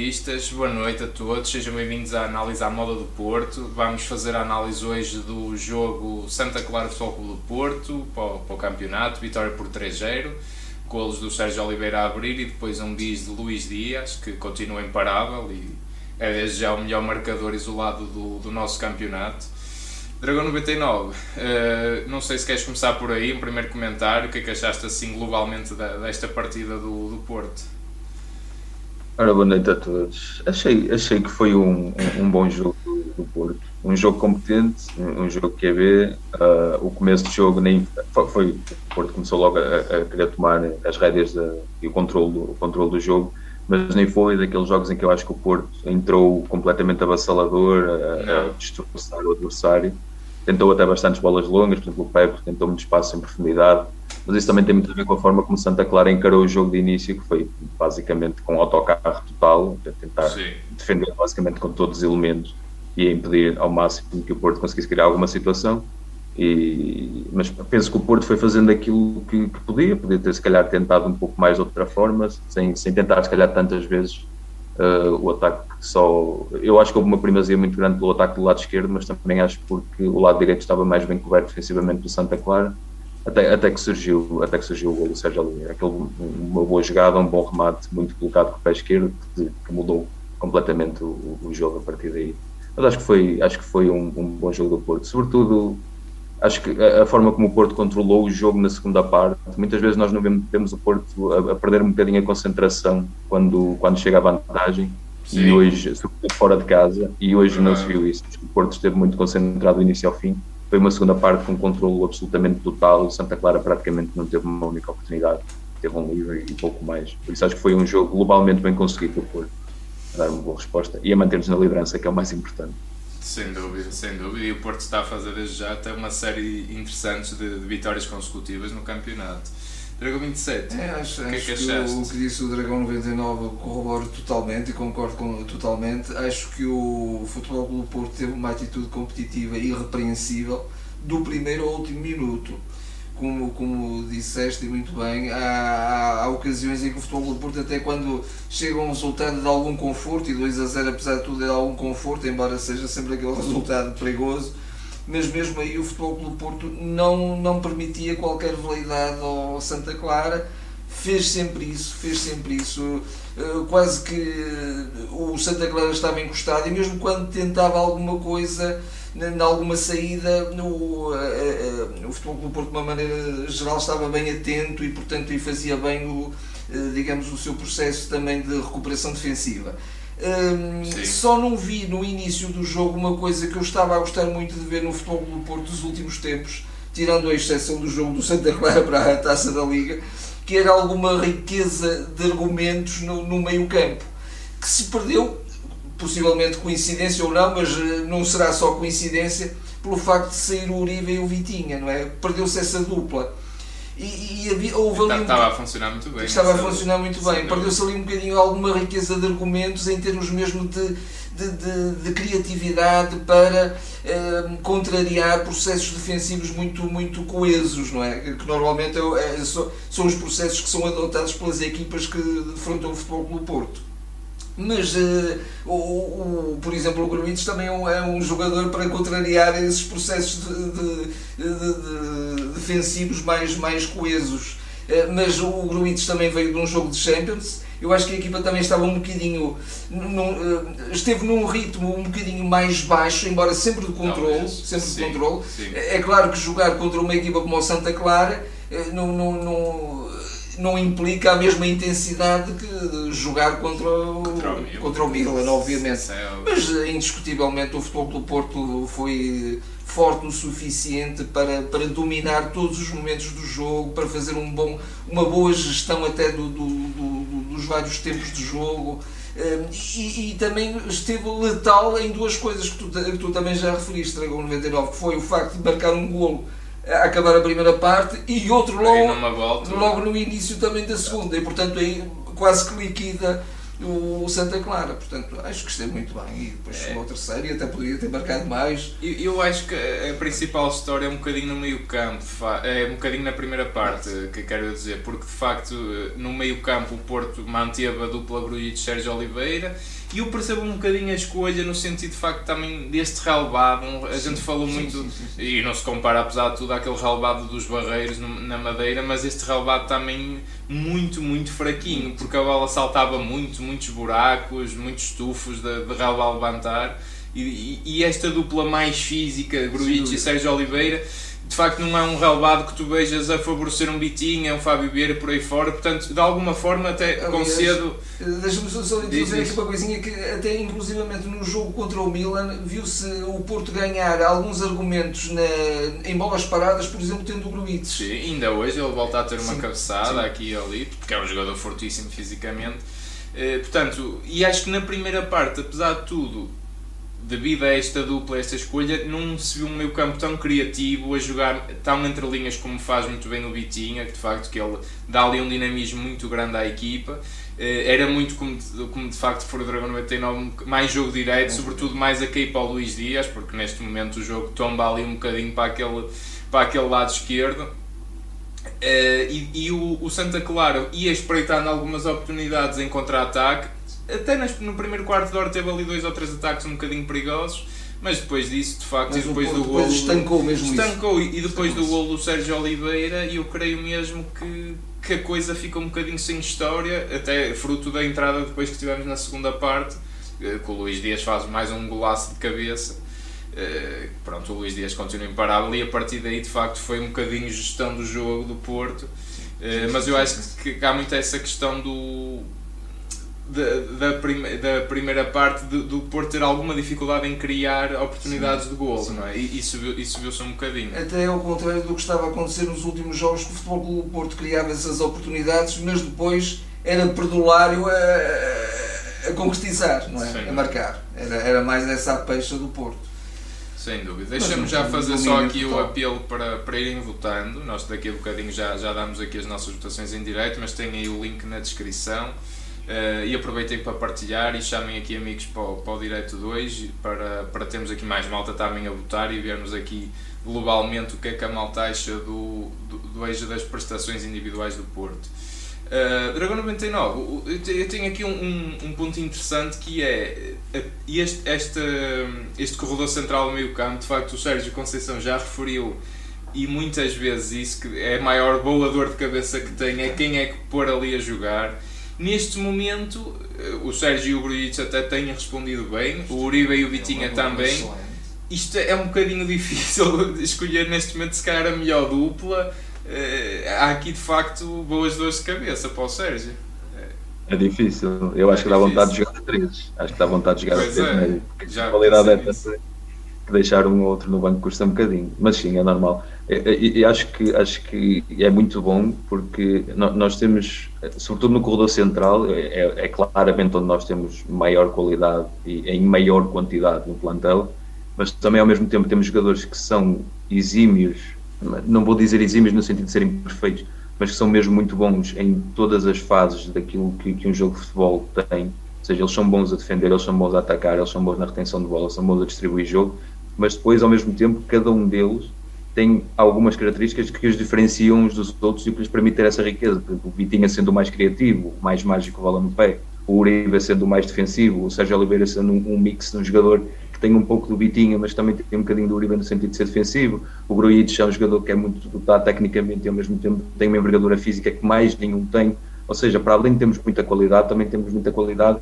Portistas, boa noite a todos, sejam bem-vindos à análise à moda do Porto. Vamos fazer a análise hoje do jogo Santa Clara Futebol Clube do Porto para o, para o campeonato, vitória por 3-0, golos do Sérgio Oliveira a abrir e depois um bis de Luís Dias, que continua imparável e é desde já o melhor marcador isolado do, do nosso campeonato. Dragão 99, uh, eh, não sei se queres começar por aí, um primeiro comentário, o que é que achaste assim globalmente da, desta partida do, do Porto? Ora, boa noite a todos. Achei, achei que foi um, um, um bom jogo do, Porto. Um jogo competente, um, jogo que é ver. Uh, o começo do jogo nem foi, foi, o Porto começou logo a, a querer tomar as rédeas de, e o controle, o controle do jogo, mas nem foi daqueles jogos em que eu acho que o Porto entrou completamente avassalador, a, a destroçar o adversário. Tentou até bastantes bolas longas, por exemplo, o Pepe tentou muito espaço em profundidade mas isso também tem muito a ver com a forma como Santa Clara encarou o jogo de início, que foi basicamente com autocarro total, a tentar Sim. defender basicamente com todos os elementos e impedir ao máximo que o Porto conseguisse criar alguma situação. E, mas penso que o Porto foi fazendo aquilo que, que, podia, podia ter se calhar tentado um pouco mais de outra forma, sem, sem tentar se calhar tantas vezes uh, o ataque só. Eu acho que houve uma primazia muito grande pelo ataque do lado esquerdo, mas também acho porque o lado direito estava mais bem coberto defensivamente do Santa Clara até, até, que surgiu, até que surgiu o gol do Sérgio Oliveira. Uma boa jogada, um bom remate, muito colocado com o pé esquerdo, que, que mudou completamente o, o, jogo a partir daí. Mas acho que foi, acho que foi um, um bom jogo do Porto. Sobretudo, acho que a, a, forma como o Porto controlou o jogo na segunda parte, muitas vezes nós não vemos, vemos o Porto a, a, perder um bocadinho a concentração quando, quando chega à vantagem. Sim. E hoje, fora de casa, e hoje não se viu isso. O Porto esteve muito concentrado do início ao fim foi uma segunda parte com um controle absolutamente total. O Santa Clara praticamente não teve uma única oportunidade, teve um livre e pouco mais. Por isso acho que foi um jogo globalmente bem conseguido por dar uma boa resposta e a manter-nos na liderança, que é o mais importante. Sem dúvida, sem dúvida. E o Porto está a fazer desde já até uma série interessante de, de vitórias consecutivas no campeonato. Dragão 27. É, acho, o que, é que, que o, que disse o Dragão 99 corroboro totalmente e concordo com, totalmente. Acho que o Futebol Clube Porto teve uma atitude competitiva irrepreensível do primeiro ao último minuto. Como, como disseste muito bem, há, há, há ocasiões em que o Futebol Clube Porto, até quando chega um resultado de algum conforto, e 2 a 0 apesar de tudo é de algum conforto, embora seja sempre aquele resultado perigoso, mas mesmo aí o Futebol Clube Porto não, não permitia qualquer veleidade ao Santa Clara, fez sempre isso, fez sempre isso, quase que o Santa Clara estava encostado e mesmo quando tentava alguma coisa, em alguma saída, o, eh, eh, o Futebol Clube Porto de uma maneira geral estava bem atento e portanto fazia bem o, digamos, o seu processo também de recuperação defensiva. Um, só não vi no início do jogo uma coisa que eu estava a gostar muito de ver no futebol do Porto dos últimos tempos, tirando a exceção do jogo do Santa Clara para a taça da Liga, que era alguma riqueza de argumentos no, no meio-campo, que se perdeu, possivelmente coincidência ou não, mas eh, não será só coincidência, pelo facto de sair o Uribe e o Vitinha, não é? Perdeu-se essa dupla e, e havia, houve ali. Estava a funcionar muito bem. Estava a funcionar muito bem. Perdeu-se ali um bocadinho alguma riqueza de argumentos em termos mesmo de, de, de, de criatividade para eh, contrariar processos defensivos muito, muito coesos, não é? Que normalmente é, é, são os processos que são adotados pelas equipas que defrontam o Futebol Clube Porto. Mas, uh, o, o, por exemplo, o Gruites também é um, é um, jogador para contrariar esses processos de, de, de, defensivos mais, mais coesos. Uh, mas o Gruites também veio de um jogo de Champions. Eu acho que a equipa também estava um bocadinho. Num, uh, esteve num ritmo um bocadinho mais baixo, embora sempre de controle. sempre sim, de controle. Sim. É claro que jogar contra uma equipa como o Santa Clara não, não, não não implica a mesma intensidade que jogar contra o, contra o, Milan, contra o Milan obviamente. Mas indiscutivelmente o Futebol do Porto foi forte o suficiente para, para dominar todos os momentos do jogo, para fazer um bom, uma boa gestão até do, do, do, dos vários tempos de jogo. Hum, e, e, também esteve letal em duas coisas que tu, que tu também já referiste, Dragão 99, que foi o facto de marcar um golo a acabar a primeira parte e outro logo, logo no início também da segunda e portanto aí quase que liquida o Santa Clara. Portanto, acho que esteve muito bem. E depois é. chegou ao terceiro e até poderia ter marcado mais. Eu, eu acho que a principal história é um bocadinho no meio campo, é um bocadinho na primeira parte, que quero dizer, porque de facto no meio campo o Porto manteve a dupla Grujic Sérgio Oliveira e eu percebo um bocadinho a escolha no sentido de facto também deste relevado. A sim, gente falou sim, muito, sim, e não se compara apesar de tudo àquele relevado dos Barreiros na Madeira, mas este relevado também muito, muito fraquinho, porque a bola saltava muito, muitos buracos, muitos estufos de, de relevado levantar. E, e, e, esta dupla mais física, Gruitch e Sérgio Oliveira, de facto não é um relevado que tu vejas a favorecer um Bitinha, um Fábio Vieira por aí fora, portanto, de alguma forma até Aliás, concedo. Deixa-me só dizer aqui uma coisinha que até inclusivamente no jogo contra o Milan viu-se o Porto ganhar alguns argumentos na, em bolas paradas, por exemplo, tendo o Gruitch. Sim, ainda hoje ele volta a ter uma sim, cabeçada sim. aqui e ali, porque é um jogador fortíssimo fisicamente. Eh, portanto, e acho que na primeira parte, apesar de tudo, devido a esta dupla, a esta escolha, não se viu um meio campo tão criativo, a jogar tão entre linhas como faz muito bem o Vitinha, que de facto que ele dá ali um dinamismo muito grande à equipa. Eh, era muito como, como de facto for o Dragão 99, mais jogo direito, sobretudo mais a cair para o Luís Dias, porque neste momento o jogo tomba ali um bocadinho para aquele, para aquele lado esquerdo. Uh, e, e o, o, Santa Clara ia espreitando algumas oportunidades em contra-ataque, até no primeiro quarto de hora teve ali dois ou três ataques um bocadinho perigosos, mas depois disso, de facto, mas e depois do golo. estancou mesmo estancou, isso. E depois do golo do Sérgio Oliveira, eu creio mesmo que, que a coisa fica um bocadinho sem história, até fruto da entrada depois que tivemos na segunda parte, eh, que o Luís Dias faz mais um golaço de cabeça. Uh, pronto, o Luís Dias continua imparável e a partir daí de facto foi um bocadinho gestão do jogo do Porto. Uh, mas eu acho que há muito essa questão do, da, da, prime, da primeira parte do, do Porto ter alguma dificuldade em criar oportunidades sim, de gol, não é? E isso, isso viu-se um bocadinho. Até ao contrário do que estava a acontecer nos últimos jogos, que o Futebol Clube Porto criava essas oportunidades, mas depois era perdulário a, a concretizar, não é? Sim. A marcar. Era, era mais essa peixa do Porto. Sem dúvida. Deixa-me já fazer só aqui o apelo para, para irem votando. Nós daqui a bocadinho já, já damos aqui as nossas votações em direto, mas tem aí o link na descrição. Uh, e aproveitem para partilhar e chamem aqui amigos para o, para o Direto 2 para, para termos aqui mais malta também a votar e vermos aqui globalmente o que é que a malta acha do, do, do eixo das prestações individuais do Porto. Uh, Dragão 99, eu tenho aqui um, um, um, ponto interessante que é eh, este, este, este corredor central do meio campo, de facto o Sérgio Conceição já referiu e muitas vezes isso que é a maior boa dor de cabeça que tem é quem é que pôr ali a jogar Neste momento, eh, o Sérgio e o Grujic até têm respondido bem, o Uribe e o Vitinha é também. Isto é um bocadinho difícil de escolher neste momento, se calhar, a melhor dupla. Eh, há aqui de facto boas dores de cabeça para o Sérgio. É difícil, eu acho é que dá vontade de jogar a três. Acho que dá vontade de jogar pois a três, é. né? Já a qualidade é tanta que deixar um ou outro no banco custa um bocadinho, mas sim, é normal. E, acho que acho que é muito bom porque nós temos, sobretudo no corredor central, é, é claramente onde nós temos maior qualidade e em maior quantidade no plantel, mas também ao mesmo tempo temos jogadores que são exímios, não vou dizer exímios no sentido de serem perfeitos, mas que são mesmo muito bons em todas as fases daquilo que, que um jogo de futebol tem. Ou seja, eles são bons a defender, eles são bons a atacar, eles são bons na retenção de bola, são bons a distribuir jogo, mas depois, ao mesmo tempo, cada um deles tem algumas características que os diferenciam uns dos outros e que lhes permitem ter essa riqueza. Por exemplo, o Vitinha sendo o mais criativo, o mais mágico, bola no pé, o Uribe sendo o mais defensivo, o Sérgio Oliveira sendo um, um mix de um jogador que tem um pouco do Vitinha, mas também tem um bocadinho do Uribe no sentido de ser defensivo. O Gruitch é um jogador que é muito dotado tecnicamente e ao mesmo tempo tem uma envergadura física que mais nenhum tem. Ou seja, para além de termos muita qualidade, também temos muita qualidade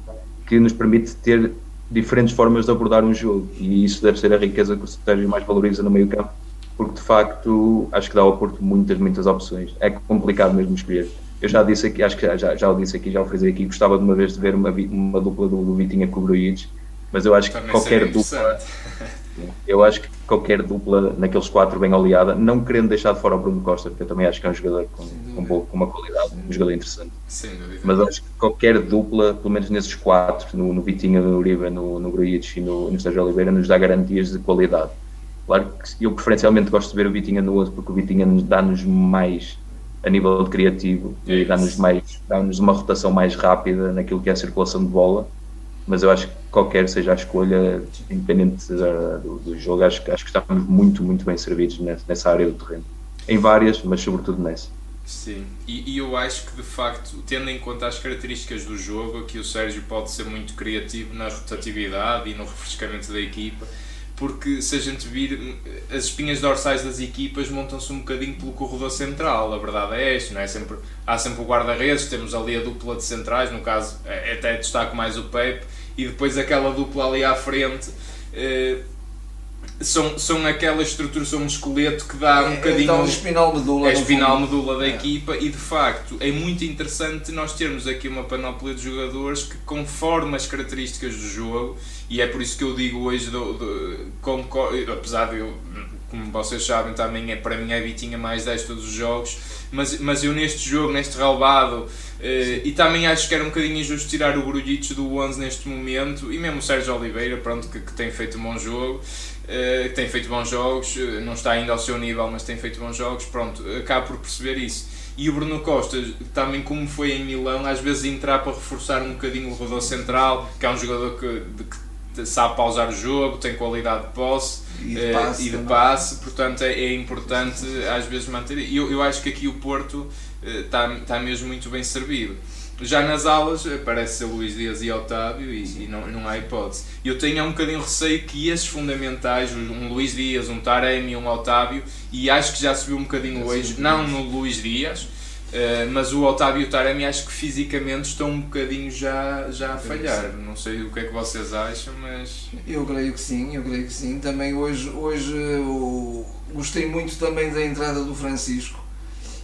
que nos permite ter diferentes formas de abordar um jogo e isso deve ser a riqueza que o Sérgio mais valoriza no meio campo porque de facto acho que dá ao Porto muitas, muitas opções. É complicado mesmo escolher. Eu já disse aqui, acho que já, já, já o disse aqui, já o fiz aqui gostava de uma vez de ver uma, uma dupla do, do Vitinha com o Bruites mas eu acho que qualquer dupla eu acho que qualquer dupla naqueles quatro bem oleada, não querendo deixar de fora o Bruno Costa, porque eu também acho que é um jogador com, com, boa, com uma qualidade, um jogador interessante. Mas acho que qualquer dupla, pelo menos nesses quatro, no, no Vitinha, no Uribe, no, no Grujic e no, no Sérgio Oliveira, nos dá garantias de qualidade. Claro que eu preferencialmente gosto de ver o Vitinha no outro, porque o Vitinha dá-nos mais a nível de criativo e dá-nos mais dá-nos uma rotação mais rápida naquilo que é a circulação de bola mas eu acho que qualquer seja a escolha independente do, do, jogo acho, acho que estamos muito muito bem servidos nessa, nessa área do terreno. Em várias mas sobretudo nessa. Sim, e, e, eu acho que de facto, tendo em conta as características do jogo, aqui o Sérgio pode ser muito criativo na rotatividade e no refrescamento da equipa, porque se a gente vir, as espinhas dorsais das equipas montam-se um bocadinho pelo corredor central, a verdade é esta, não é? Sempre, há sempre o guarda-redes, temos ali a dupla de centrais, no caso é, até destaco mais o Pepe, e depois aquela dupla ali à frente. Eh, são, são aquela estrutura, são um esqueleto que dá um é, bocadinho. Então, a espinal medula. É a espinal medula da é. equipa e de facto é muito interessante nós termos aqui uma panóplia de jogadores que, conforme as características do jogo, e é por isso que eu digo hoje, do, do, como, apesar de eu, como vocês sabem, também é, para mim é Vitinha mais 10 todos os jogos, mas, mas eu neste jogo, neste relvado, Uh, e também acho que era um bocadinho injusto tirar o Grujic do 11 neste momento e mesmo o Sérgio Oliveira, pronto, que, que tem feito um bom jogo. Uh, tem feito bons jogos, uh, não está ainda ao seu nível, mas tem feito bons jogos, pronto, acabo por perceber isso. E o Bruno Costa, também como foi em Milão, às vezes entrar para reforçar um bocadinho o rodou central, que é um jogador que, que sabe pausar o jogo, tem qualidade de posse e de passe, e de passe portanto é, é, importante às vezes manter. E eu, eu acho que aqui o Porto está, está mesmo muito bem servido. Já nas aulas aparece ser Luís Dias e Otávio e, e, não, não há hipótese. Eu tenho um bocadinho receio que esses fundamentais, um Luís Dias, um Taremi, um Otávio, e acho que já subiu um bocadinho hoje, não no Luís Dias, Uh, mas o Otávio e o Taremi acho que fisicamente estão um bocadinho já, já a falhar. Não sei o que é que vocês acham, mas. Eu creio que sim, eu creio que sim. Também hoje, hoje gostei muito também da entrada do Francisco.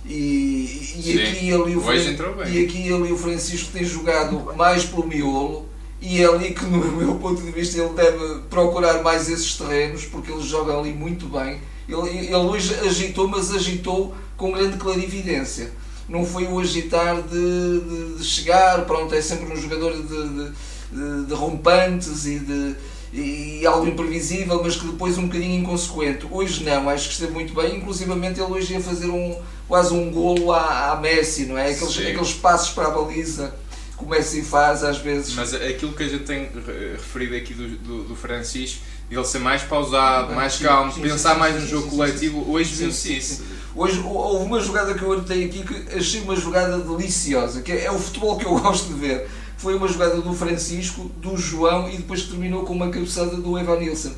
E, e, aqui, ali o e aqui ali o Francisco tem jogado mais pelo miolo e é ali que no meu ponto de vista ele deve procurar mais esses terrenos porque ele joga ali muito bem ele, ele hoje agitou mas agitou com grande clarividência não foi o agitar de, de, de chegar pronto é sempre um jogador de, de, de rompantes e de e algo imprevisível, mas que depois um bocadinho inconsequente. Hoje não, acho que esteve muito bem, inclusivamente ele hoje ia fazer um, quase um golo à, à Messi, não é? Aqueles, aqueles passos para a baliza que o Messi faz às vezes. Mas aquilo que a gente tem referido aqui do, do, do Francisco, ele ser mais pausado, mais calmo, pensar mais no jogo coletivo, hoje viu-se isso. Hoje houve uma jogada que eu anotei aqui que achei uma jogada deliciosa, que é, é o futebol que eu gosto de ver foi uma jogada do Francisco, do João e depois terminou com uma cabeçada do Evan Nilsson.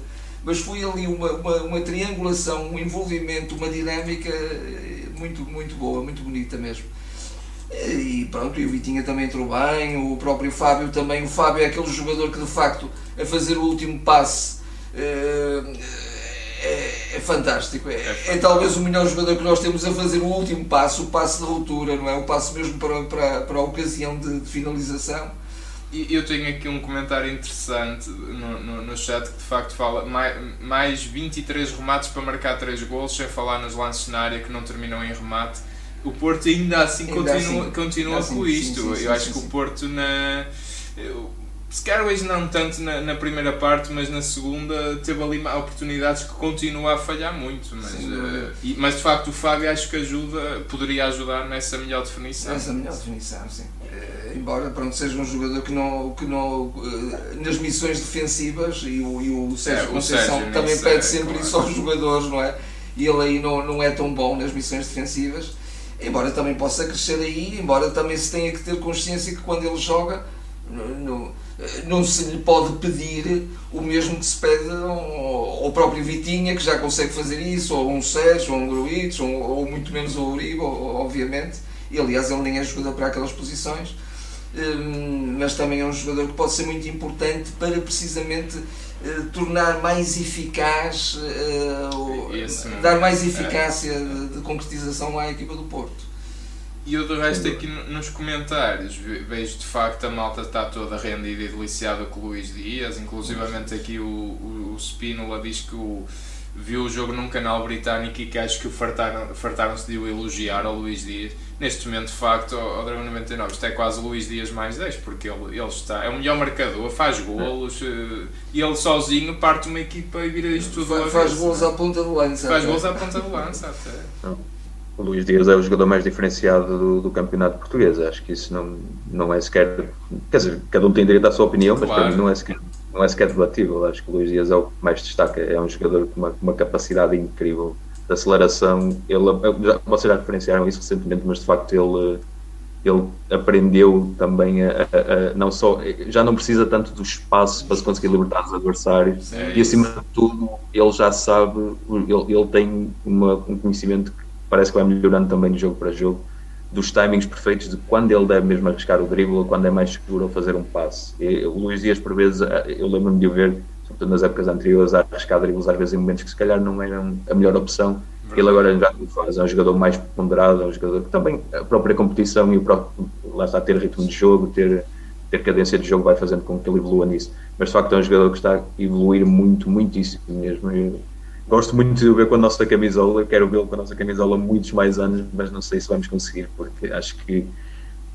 Mas foi ali uma, uma, uma triangulação, um envolvimento, uma dinâmica eh, muito, muito boa, muito bonita mesmo. E pronto, e o Vitinha também entrou bem, o próprio Fábio também. O Fábio é aquele jogador que de facto a fazer o último passe eh, é, é, fantástico. É, é, é, talvez o melhor jogador que nós temos a fazer o último passo, o passo de ruptura, não é? O passo mesmo para, para, para a ocasião de, de finalização. E eu tenho aqui um comentário interessante no, no, no, chat que de facto fala mais, mais 23 remates para marcar 3 gols, sem falar nos lances na área que não terminam em remate. O Porto ainda assim ainda continua, assim, continua ainda com assim, isto. Sim, sim, eu sim, acho que o Porto na. Eu, hoje não tanto na, na, primeira parte, mas na segunda teve ali oportunidades que continua a falhar muito. Mas, uh, e, mas de facto o Fábio acho que ajuda, poderia ajudar nessa melhor definição. Nessa melhor definição, sim. Uh, embora pronto, seja um jogador que não, que não uh, nas missões defensivas e o, e o Sérgio é, Conceição Sérgio também pede sempre claro. isso aos jogadores, não é? E ele aí não, não é tão bom nas missões defensivas, embora também possa crescer aí, embora também se tenha que ter consciência que quando ele joga no, no não se lhe pode pedir o mesmo que se pede ao próprio Vitinha, que já consegue fazer isso, ou um Sérgio, ou um Gruitch, ou, ou, muito menos o Uribe, obviamente. E aliás, ele nem é jogador para aquelas posições, hum, mas também é um jogador que pode ser muito importante para precisamente eh, tornar mais eficaz, eh, dar mais é. eficácia de concretização à equipa do Porto. E eu do resto aqui nos comentários vejo de facto a malta está toda rendida e deliciada com o Luís Dias, inclusivamente aqui o, o, o Spínola diz que o, viu o jogo num canal britânico e que acho que fartaram-se fartaram de o elogiar ao Luís Dias. Neste momento, de facto, ao Dragão 99, isto é quase o Luís Dias mais 10, porque ele, ele está, é o melhor marcador, faz golos eh, e ele sozinho parte uma equipa e vira isto tudo. Faz, faz golos à ponta do lança. Faz golos à ponta do lança até. O Luís Dias é o jogador mais diferenciado do, do, campeonato português. Acho que isso não, não é sequer. Quer dizer, cada um tem direito à sua opinião, mas para mim não é sequer, não é sequer debatível. Acho que o Luís Dias é o que mais destaca. É um jogador com uma, uma capacidade incrível de aceleração. Ele, já, vocês já referenciaram isso recentemente, mas de facto ele, ele aprendeu também a, a, a, não só. Já não precisa tanto do espaço para se conseguir libertar dos adversários. É e acima de tudo, ele já sabe, ele, ele tem uma, um conhecimento que parece que vai melhorando também de jogo para jogo, dos timings perfeitos de quando ele deve mesmo arriscar o drible ou quando é mais seguro ele fazer um passe. E, o Luís Dias, por vezes, eu lembro-me de o ver, sobretudo nas épocas anteriores, a arriscar dribles às vezes em momentos que se calhar não eram a melhor opção. Ele agora já o faz, é um jogador mais ponderado, é um jogador que também a própria competição e o próprio, lá está, ter ritmo de jogo, ter, ter cadência de jogo vai fazendo com que ele evolua nisso. Mas de facto é um jogador que está a evoluir muito, muitíssimo mesmo. Eu, Gosto muito de o ver com a nossa camisola, quero vê-lo com a nossa camisola muitos mais anos, mas não sei se vamos conseguir, porque acho que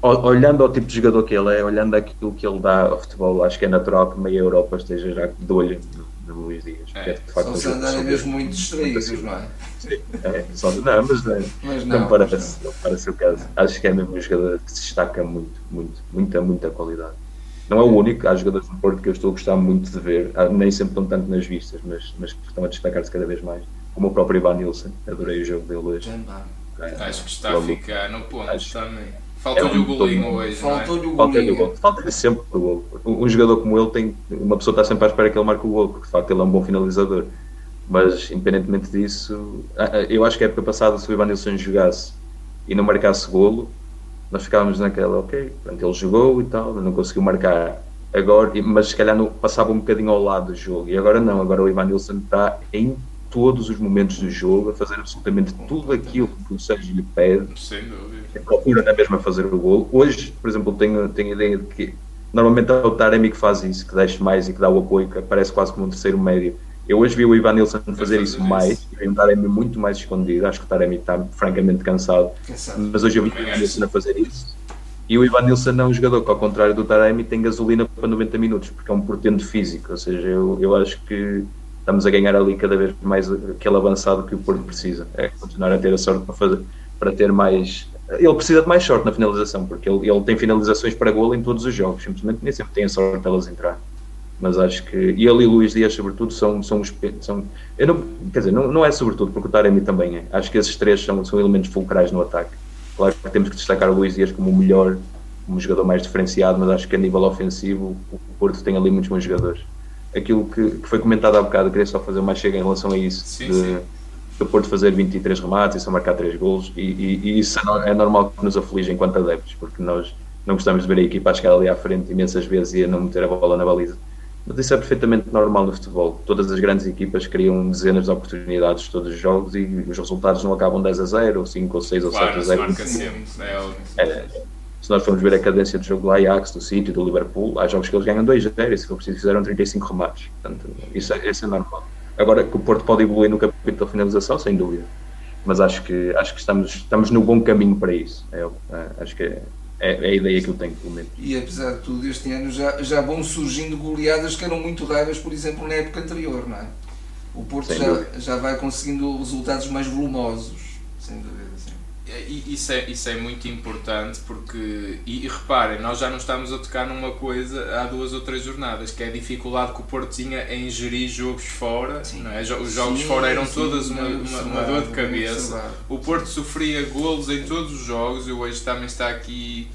olhando ao tipo de jogador que ele é, olhando aquilo que ele dá ao futebol, acho que é natural que meia Europa esteja já de olho no, no Luís Dias. É, é de facto, só se andarem mesmo muito distraídos, não é? Sim, é, só, não, mas, não, mas não, não, parece, não. não parece o caso. Acho que é mesmo um jogador que se destaca muito, muito, muita, muita qualidade. Não é o único, há jogadores do Porto que eu estou a gostar muito de ver, nem sempre estão tanto nas vistas, mas, mas que estão a destacar-se cada vez mais. Como o próprio Ivan Nilsson, adorei o jogo dele hoje. É, Acho que está a ficar no ponto Acho, também. Faltou-lhe é um o golinho hoje. Faltou-lhe o golinho. Falta-lhe sempre o gol. Um, um jogador como ele tem. Uma pessoa está sempre à espera que ele marque o gol, porque de facto ele é um bom finalizador. Mas, independentemente disso, eu acho que a época passada, se o Ivan Nilsson jogasse e não marcasse golo, nós ficávamos naquela, ok, pronto, ele jogou e tal, não conseguiu marcar agora, mas se calhar não, passava um bocadinho ao lado do jogo. E agora não, agora o Ivan Nilsson está em todos os momentos do jogo a fazer absolutamente tudo aquilo que o Sérgio lhe pede. Sem dúvida. Procura na mesma fazer o gol. Hoje, por exemplo, tenho, tenho a ideia de que normalmente é o Taremi que faz isso, que deixa mais e que dá o apoio, que aparece quase como um terceiro médio. Eu hoje vi o Ivan Nilsson fazer isso, isso mais, e o Taremi muito mais escondido. Acho que o Taremi está francamente cansado, cansado. mas hoje eu vi o Ivan Nilsson a fazer isso. E o Ivan Nilsson é um jogador que, ao contrário do Taremi, tem gasolina para 90 minutos, porque é um portento físico. Ou seja, eu, eu acho que estamos a ganhar ali cada vez mais aquele avançado que o Porto precisa. É continuar a ter a sorte para, fazer, para ter mais. Ele precisa de mais sorte na finalização, porque ele, ele tem finalizações para gol em todos os jogos, simplesmente nem sempre tem a sorte de elas entrar mas acho que ele e o Luís Dias, sobretudo, são, são os. São, eu não, quer dizer, não, não é sobretudo, porque o Taremi também é. Acho que esses três são, são elementos fulcrais no ataque. Claro que temos que destacar o Luís Dias como o melhor, como o jogador mais diferenciado, mas acho que a nível ofensivo o Porto tem ali muitos bons jogadores. Aquilo que, que foi comentado há bocado, queria só fazer uma chega em relação a isso. Sim, de, sim. do Porto fazer 23 remates e só marcar 3 golos, e, e, e isso é, é normal que nos aflige enquanto adeptos, porque nós não gostamos de ver a equipa a chegar ali à frente imensas vezes e a não meter a bola na baliza mas isso é perfeitamente normal no futebol. Todas as grandes equipas criam dezenas de oportunidades todos os jogos e os resultados não acabam 10 a 0, ou 5 ou 6 claro, ou 7 a 0. Sempre, é, é, se nós formos ver a cadência de jogo do Ajax, do City, do Liverpool, há jogos que eles ganham 2 a 0 e se for preciso fizeram 35 remates. Portanto, isso é, isso é normal. Agora que o Porto pode evoluir no capítulo da finalização, sem dúvida. Mas acho que, acho que estamos, estamos no bom caminho para isso. É, é acho que é, é, a ideia que eu tenho, pelo menos. E apesar de tudo, este ano já, já vão surgindo goleadas que eram muito raras, por exemplo, na época anterior, não é? O Porto já, já vai conseguindo resultados mais volumosos, sem dúvida. Sim. Isso é, isso é muito importante porque, e, e, reparem, nós já não estamos a tocar numa coisa há duas ou três jornadas, que é a dificuldade que o Porto tinha em gerir jogos fora. Não é? Os jogos sim, fora eram sim, todas uma, uma, uma, dor de cabeça. O Porto sofria golos em todos os jogos, e hoje também está aqui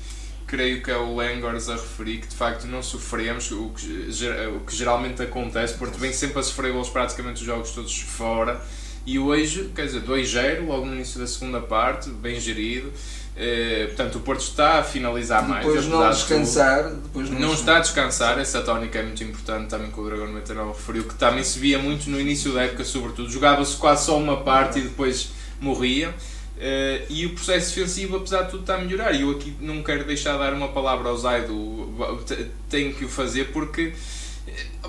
creio que é o Langors a referir que de facto não sofremos, o que, o que geralmente acontece, Porto vem sempre a sofrer gols praticamente os jogos todos fora. E hoje, quer dizer, 2-0, logo no início da segunda parte, bem gerido. Eh, portanto, o Porto está a finalizar depois mais. Depois não descansar. Depois não, não está a descansar, essa tónica é muito importante também que o Dragão 99 referiu, que também se via muito no início da época, sobretudo. Jogava-se quase só uma parte e depois morriam. Uh, e o processo defensivo, apesar de tudo, está a melhorar. E eu aqui não quero deixar de dar uma palavra ao Zaido, tenho que o fazer porque,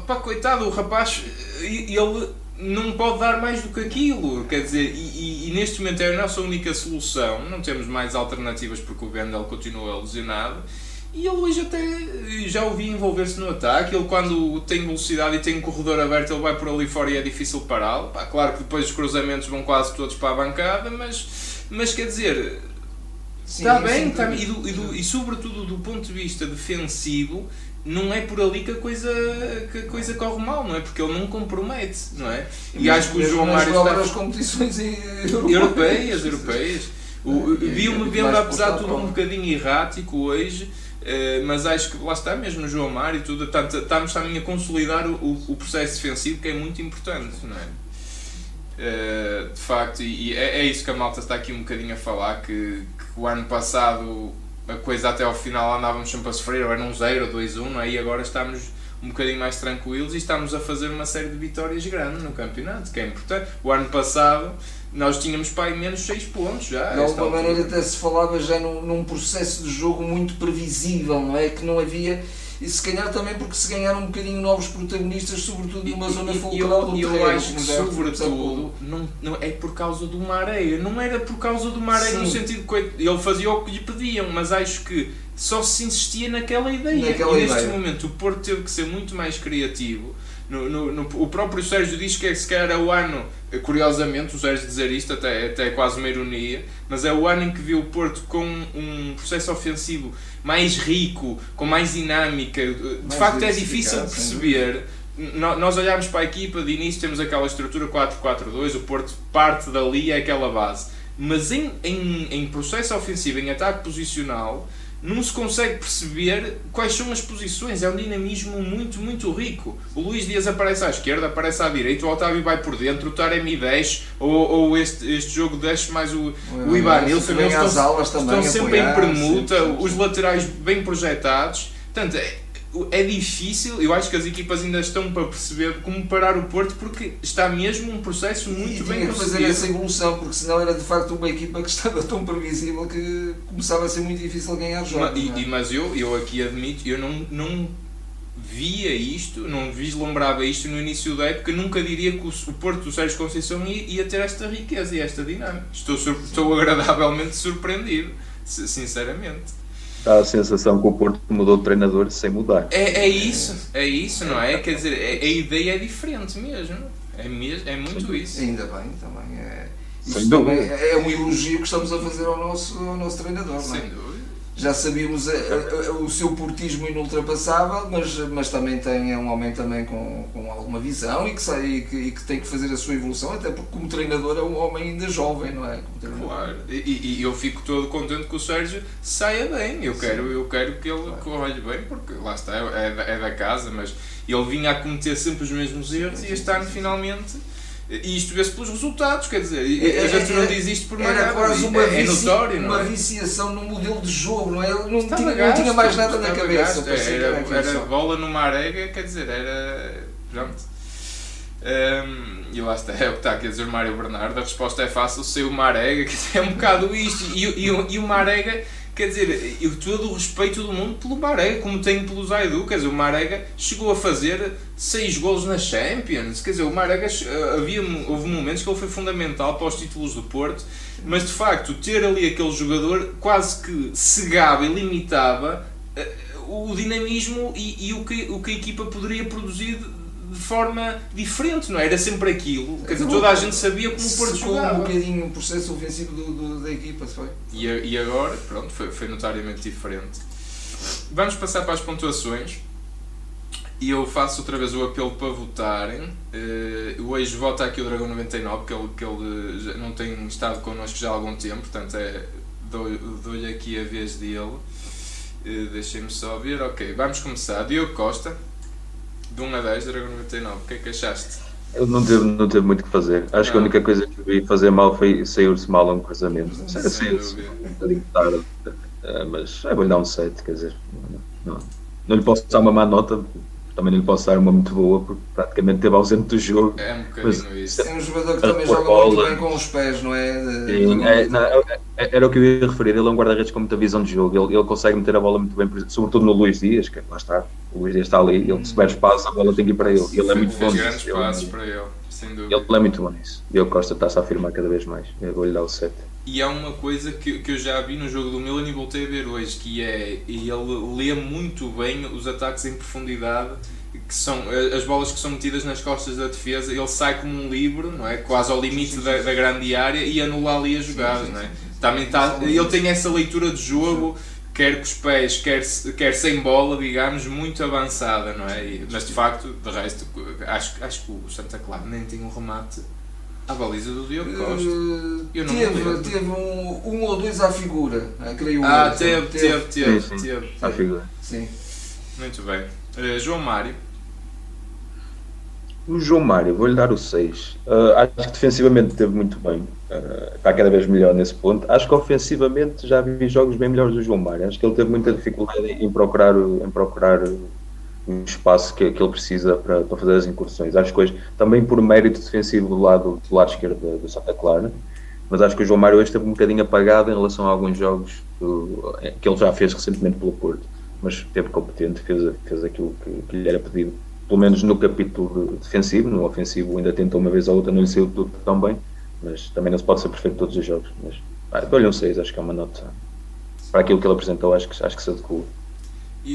pá, coitado, o rapaz, ele não pode dar mais do que aquilo. Quer dizer, e, e, e, neste momento é a nossa única solução. Não temos mais alternativas porque o Vendel continua lesionado. E ele hoje até já o vi envolver-se no ataque. Ele, quando tem velocidade e tem um corredor aberto, ele vai por ali fora e é difícil pará-lo. Claro que depois os cruzamentos vão quase todos para a bancada, mas mas quer dizer, está bem, tá, e, do, e, do, e sobretudo do ponto de vista defensivo, não é por ali que a coisa, que a coisa corre mal, não é? Porque ele não compromete, não é? E, e acho que o João Mário está... as competições europeias, europeias. Vi-me vendo, apesar de tudo, um bocadinho errático hoje, eh, mas acho que lá está mesmo no João Mário e tudo, estamos também a consolidar o, o processo defensivo que é muito importante, não é? Uh, de facto, e, é, é, isso que a malta está aqui um bocadinho a falar, que, que o ano passado a coisa até ao final andávamos sempre a sofrer, ou era um 0 ou 2-1, um, e agora estamos um bocadinho mais tranquilos e estamos a fazer uma série de vitórias grandes no campeonato, que é importante. O ano passado nós tínhamos aí menos 6 pontos já. De alguma maneira até se falava já num, num processo de jogo muito previsível, não é? Que não havia e se calhar também porque se ganharam um bocadinho novos protagonistas, sobretudo numa zona fulcral do eu acho que sobretudo não, não, é por causa do Mareia, não era por causa do Mareia no sentido que ele fazia o que lhe pediam, mas acho que só se insistia naquela ideia. Naquela e neste ideia. momento o Porto teve que ser muito mais criativo no, no, no, o próprio Sérgio diz que é, se calhar é o ano, curiosamente, o Sérgio dizer isto até, até é quase uma ironia, mas é o ano em que viu o Porto com um processo ofensivo mais rico, com mais dinâmica. De mais facto, é difícil de perceber. Nós olhamos para a equipa, de início temos aquela estrutura 4-4-2, o Porto parte dali, é aquela base. Mas em, em, em processo ofensivo, em ataque posicional, não se consegue perceber quais são as posições. É um dinamismo muito, muito rico. O Luís Dias aparece à esquerda, aparece à direita, o Otávio vai por dentro, o Taremi desce, ou, ou este, este jogo desce mais o, o, o Ivan Nilsson. Eles estão, estão sempre em permuta, os laterais bem projetados. Portanto, é, difícil, eu acho que as equipas ainda estão para perceber como parar o Porto porque está mesmo um processo muito e bem tinha que fazer essa evolução porque senão era de facto uma equipa que estava tão previsível que começava a ser muito difícil ganhar jogos. Mas, é? mas eu, eu aqui admito, eu não, não via isto, não vislumbrava isto no início da época, nunca diria que o, Porto do Sérgio Conceição ia, ia, ter esta riqueza e esta dinâmica. Estou, estou agradavelmente surpreendido, sinceramente dá a sensação que o Porto mudou de treinador sem mudar. É, é isso, é isso, não é? Quer dizer, é, a ideia é diferente mesmo. É, mesmo, é muito isso. Ainda bem, também é. Isso também é um elogio que estamos a fazer ao nosso, ao nosso treinador, não é? Sem dúvida já sabíamos a, a, a, o seu portismo inultrapassável, mas, mas também tem, é um homem também com, com alguma visão e que, sai, e, que, e que tem que fazer a sua evolução, até porque como treinador é um homem ainda jovem, não é? Claro, e, e, eu fico todo contente que o Sérgio saia bem, eu quero, eu quero que ele claro. corra bem, porque lá está, é, é, é da casa, mas ele vinha a cometer sempre os mesmos erros e este ano finalmente e isto vê-se pelos resultados, quer dizer, é, a gente não diz isto por Era quase uma, é, é notório, uma é? viciação no modelo de jogo, não é? Não, tinha, gasto, não tinha mais nada na cabeça. Era, era, era bola numa arega, quer dizer, era. Pronto. Um, e lá está, é o que está a dizer o Mário Bernardo. A resposta é fácil, ser uma arega, quer dizer, é um bocado isto. E, e, e uma arega quer dizer, eu todo o respeito do mundo pelo Marega, como tenho pelo Zaidu, quer dizer, o Marega chegou a fazer 6 gols na Champions, quer dizer, o Marega, havia, houve momentos que ele foi fundamental para os títulos do Porto, mas de facto, ter ali aquele jogador quase que cegava e limitava eh, o dinamismo e, e o, que, o que a equipa poderia produzir de forma diferente, não é? Era sempre aquilo. Quer dizer, toda a gente sabia como o Porto jogava. um bocadinho o processo ofensivo do, do, da equipa, foi. E, e agora, pronto, foi, foi notariamente diferente. Vamos passar para as pontuações. E eu faço outra vez o apelo para votarem. Uh, hoje vota aqui o Dragão 99, que ele, que ele não tem estado connosco já há algum tempo, portanto é, dou-lhe dou aqui a vez dele. Uh, Deixem-me só ver. Ok, vamos começar. Diogo Costa. De 1 a 10, Dragon 99, o que é que achaste? Eu não teve, não teve muito o que fazer. Acho não. que a única coisa que vi fazer mal foi sair-se mal a um cruzamento. Saiu-se um bocadinho tarde, eh, mas é bom dar um 7, quer dizer, não, não lhe posso dar uma má nota, também não lhe posso dar uma muito boa, porque praticamente teve ausente do jogo. É um bocadinho mas, isso. É um jogador que também joga bola, muito bem com os pés, não é? De, sim, é, não, é, é, era o que eu ia referir. Ele é um guarda-redes com muita visão de jogo. Ele, ele consegue meter a bola muito bem, sobretudo no Luís Dias, que lá está. O Luís Dias está ali, ele se der espaço, a bola tem que ir para ele. Ele é muito bom. grandes passos para ele, sem dúvida. Ele é muito bom nisso. E o Costa está-se a afirmar cada vez mais. Eu vou-lhe dar o 7 e há uma coisa que, que eu já vi no jogo do Milan e voltei a ver hoje, que é ele lê muito bem os ataques em profundidade que são as bolas que são metidas nas costas da defesa, ele sai como um livre, não é? Quase ao limite da, da grande área e anula ali a jogada, não é? Também tá, ele tem essa leitura de jogo, quer com os pés, quer, quer sem bola, digamos, muito avançada, não é? Mas de facto, de resto, acho, acho que o Santa Clara nem tem um remate à baliza do Diogo Costa. Uh, teve teve um, um ou dois à figura, ah, creio Ah, teve, teve, teve, teve. teve. À figura. Sim. Muito bem. Uh, João Mário. O João Mário, vou-lhe dar o 6. Uh, acho que defensivamente esteve muito bem. Uh, está cada vez melhor nesse ponto. Acho que ofensivamente já vi jogos bem melhores do João Mário. Acho que ele teve muita dificuldade em procurar, em procurar o espaço que, que ele precisa para, para, fazer as incursões. Acho que hoje, também por mérito defensivo do lado, do lado esquerdo do Santa Clara, mas acho que o João Mário hoje esteve um bocadinho apagado em relação a alguns jogos do, que ele já fez recentemente pelo Porto. Mas esteve competente, fez, fez aquilo que, que lhe era pedido pelo menos no capítulo defensivo, no ofensivo ainda tentou uma vez ou outra, não lhe saiu tudo tão bem, mas também não se pode ser perfeito todos os jogos. Mas ah, dou-lhe um 6, acho que é uma nota para aquilo que ele apresentou, acho que, acho que se adequou.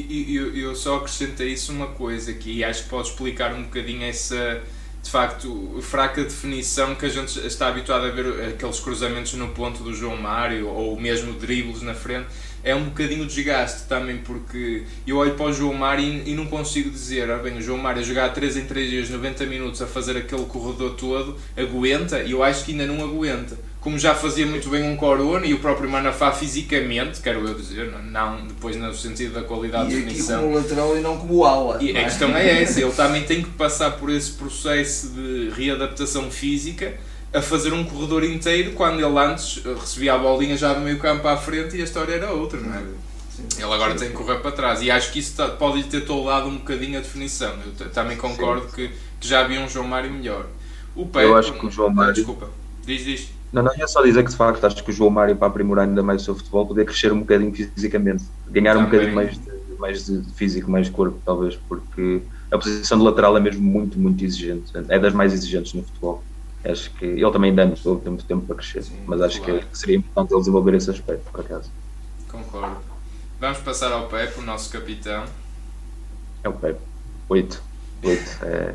E, eu, eu só acrescentei isso uma coisa aqui, e acho que pode explicar um bocadinho essa de facto fraca definição que a gente está habituado a ver aqueles cruzamentos no ponto do João Mário ou mesmo dribles na frente é um bocadinho desgaste também, porque eu olho para o João Mário e, não consigo dizer, ah, bem, o João Mário a jogar 3 em 3 dias, 90 minutos a fazer aquele corredor todo, aguenta, e eu acho que ainda não aguenta. Como já fazia muito bem um Corona e o próprio Manafá fisicamente, quero eu dizer, não depois no sentido da qualidade e de definição. como lateral e não como ala. E a é? questão é essa, ele também tem que passar por esse processo de readaptação física a fazer um corredor inteiro quando ele antes recebia a bolinha já do meio campo à frente e a história era outra, não é? Sim. Ele agora sim, tem que correr para trás e acho que isso pode ter toldado um bocadinho a definição. Eu também concordo que, que, já havia um João Mário melhor. O Pepe, Eu acho que o João Mário. Desculpa, diz, diz. Não, não, ia só dizer que de facto acho que o João Mário, para aprimorar ainda mais o seu futebol, poder crescer um bocadinho fisicamente, ganhar também. um bocadinho mais de, mais de físico, mais de corpo, talvez, porque a posição de lateral é mesmo muito, muito exigente. É das mais exigentes no futebol. Acho que ele também ainda não tem muito tempo para crescer, Sim, mas acho claro. que seria importante ele desenvolver esse aspecto, por acaso. Concordo. Vamos passar ao Pepe, o nosso capitão. É o Pepe. 8. 8. É,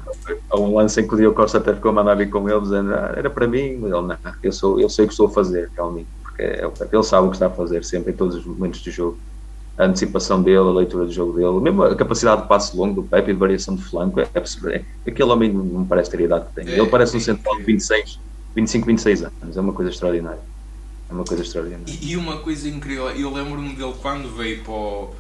há um lance em que o Diogo Costa até ficou a mandar vir com ele, dizendo ah, era para mim, ele não, eu, sou, eu sei o que estou a fazer, realmente, porque é. Ele sabe o que está a fazer sempre, em todos os momentos do jogo a antecipação dele, a leitura do jogo dele, mesmo a capacidade de passe longo do Pepe e de variação de flanco, é, é, aquele homem não me parece ter a idade que tem. É, ele parece um central de 26, 25, 26 anos, é uma coisa extraordinária. É uma coisa extraordinária. E, e uma coisa incrível, eu lembro-me dele quando veio para o,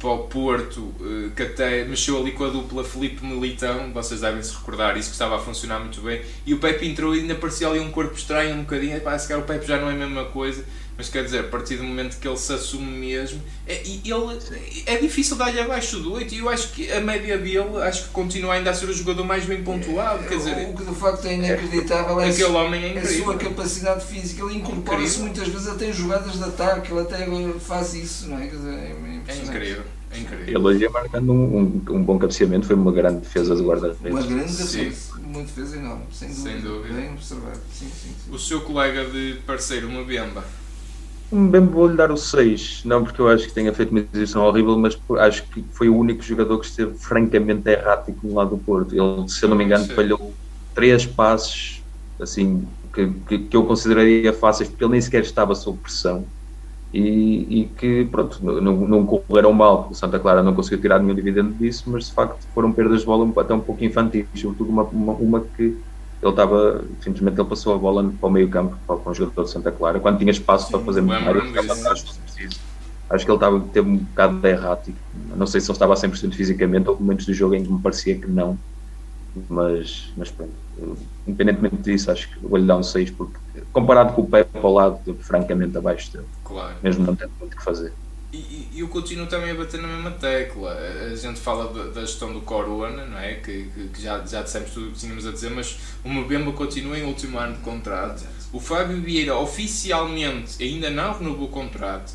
para o Porto, eh, que até mexeu ali com a dupla Felipe Militão, vocês devem se recordar isso, que estava a funcionar muito bem, e o Pepe entrou e ainda parecia ali um corpo estranho um bocadinho, pá, se calhar o Pepe já não é a mesma coisa, mas quer dizer, a partir do momento que ele se assume mesmo, é, ele, é difícil dar-lhe abaixo do 8 e eu acho que a média dele acho que continua ainda a ser o jogador mais bem pontuado. Quer dizer, o que de facto é inacreditável é, aquele homem é a sua capacidade física. Ele incorpora-se muitas vezes até em jogadas de ataque, ele até faz isso, não é? Quer dizer, é, é incrível. É incrível. Ele hoje ia marcando um, um, um, bom cabeceamento, foi uma grande defesa de guarda-redes. Uma grande defesa, uma defesa enorme, sem dúvida. Sem dúvida. Bem observado. Sim, sim, sim. O seu colega de parceiro, uma Bem, vou-lhe dar o 6, não porque eu acho que tenha feito uma exibição horrível, mas acho que foi o único jogador que esteve francamente errático no lado do Porto. Ele, se eu não me engano, falhou três passes assim, que, que, que, eu consideraria fáceis, porque ele nem sequer estava sob pressão. E, e que, pronto, não, não correram mal, porque o Santa Clara não conseguiu tirar nenhum dividendo disso, mas de facto foram perdas de bola até um pouco infantis, sobretudo uma, uma, uma que ele estava, simplesmente ele passou a bola para o meio campo para, um jogador de Santa Clara, quando tinha espaço Sim, para fazer muito mais, acho que ele estava, teve um bocado de errático, não sei se ele estava a 100% fisicamente, ou momentos do jogo em que me parecia que não, mas, mas pronto, independentemente disso, acho que vou-lhe dar um 6, porque comparado com o Pepe ao lado, francamente abaixo dele, claro. mesmo não tendo muito que fazer. E, e, eu continuo também a bater na mesma tecla. A gente fala da, da gestão do Corona, não é? Que, que, que, já, já dissemos tudo o que tínhamos a dizer, mas o Mbemba continua em último ano de contrato. O Fábio Vieira oficialmente ainda não renovou o contrato.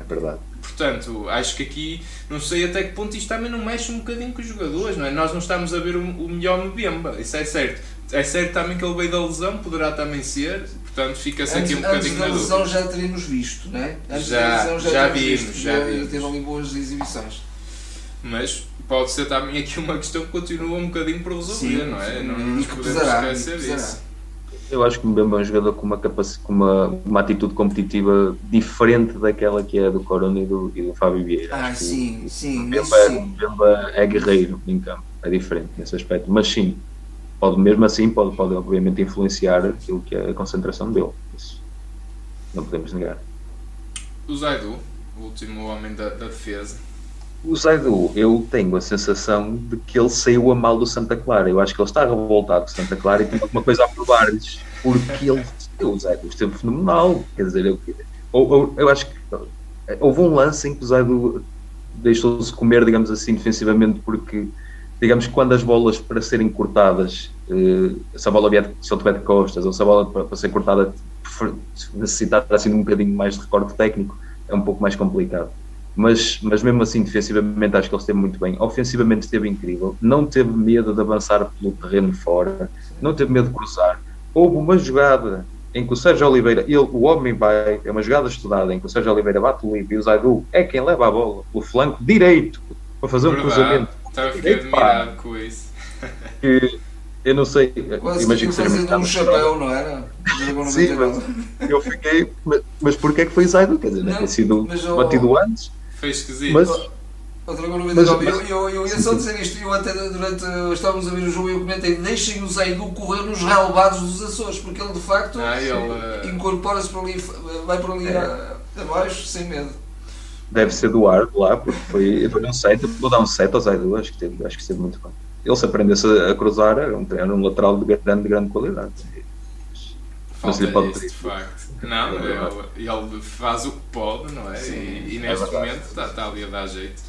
É verdade. Portanto, acho que aqui, não sei até que ponto isto também não mexe um bocadinho com os jogadores, não é? Nós não estamos a ver o, o melhor Mbemba, isso é certo. É certo também que ele veio da lesão, poderá também ser, Portanto, fica-se aqui um bocadinho na lesão já teríamos visto, não é? Antes já, já, já vimos, visto, já, já teve ali boas exibições. Mas pode ser também aqui uma questão que continua um bocadinho por resolver, sim, não é? Sim, não nos podemos pesará, esquecer disso. Eu acho que o Mbemba é um jogador com uma, capac... com uma, uma atitude competitiva diferente daquela que é do Corona e do, e do Fábio Vieira. Ah, acho sim, sim. O Mbemba, é, Mbemba é guerreiro em campo, é diferente nesse aspecto. Mas sim, pode mesmo assim, pode, pode obviamente influenciar aquilo que é a concentração dele. Isso não podemos negar. O Zaidu, o último homem da, da defesa, o Zaidu, eu tenho a sensação de que ele saiu a mal do Santa Clara. Eu acho que ele está revoltado com Santa Clara e tem alguma coisa a provar-lhes, porque ele, o Zaidu esteve fenomenal. Quer dizer, eu, eu, eu acho que houve um lance em que o Zaidu deixou-se comer, digamos assim, defensivamente, porque, digamos que quando as bolas para serem cortadas, eh, se a bola vier se ele tiver de costas, ou se a bola para, para ser cortada necessitar assim de um bocadinho mais de recorde técnico, é um pouco mais complicado mas, mas mesmo assim, defensivamente, acho que ele esteve muito bem. Ofensivamente, esteve incrível. Não teve medo de avançar pelo terreno fora, não teve medo de cruzar. Houve uma jogada em que o Sérgio Oliveira, ele, o homem vai, é uma jogada estudada em que o Sérgio Oliveira bate o livre e o Zaidu é quem leva a bola pelo flanco direito para fazer um cruzamento. Estava admirado com isso. Que, eu não sei. Quase imagino que seja um chapéu, não era? Sim, mas eu fiquei. Mas, mas porquê é que foi Zaidu? Quer dizer, não, ter sido batido antes? Foi esquisito. Mas, Outra mas, eu, eu, eu ia só dizer isto, eu até durante estávamos a ver o jogo e eu comentei, deixem o Zaidu correr nos relevados dos Açores, porque ele de facto ah, ele, incorpora-se para ali, vai para ali é. abaixo sem medo. Deve ser do ar lá, porque foi, foi um set, vou dar um set ao Zaidu, acho que teve, acho que esteve muito bom. Ele se aprendesse a cruzar, era um, era um lateral de grande, de grande qualidade. Falta mas pode de facto. Não, ele, ele, faz o que pode, não é? Sim, e, e, é neste é momento está, está, ali a dar jeito.